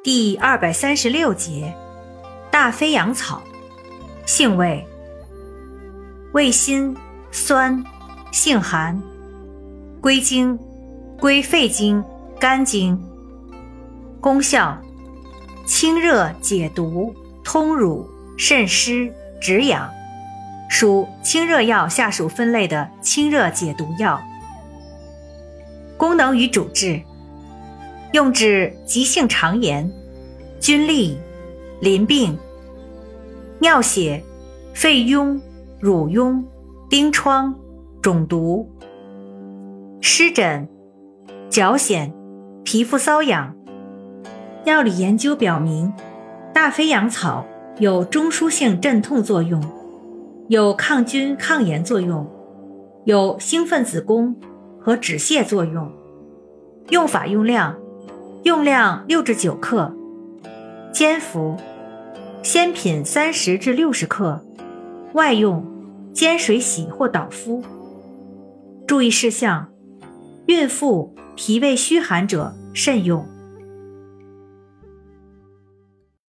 第二百三十六节，大飞扬草，性味，味辛酸，性寒，归经，归肺经、肝经。功效，清热解毒，通乳，渗湿，止痒，属清热药下属分类的清热解毒药。功能与主治。用治急性肠炎、菌痢、淋病、尿血、肺痈、乳痈、疔疮、肿毒、湿疹、脚癣、皮肤瘙痒。药理研究表明，大飞扬草有中枢性镇痛作用，有抗菌抗炎作用，有兴奋子宫和止泻作用。用法用量。用量六至九克，煎服，鲜品三十至六十克，外用，煎水洗或捣敷。注意事项：孕妇、脾胃虚寒者慎用。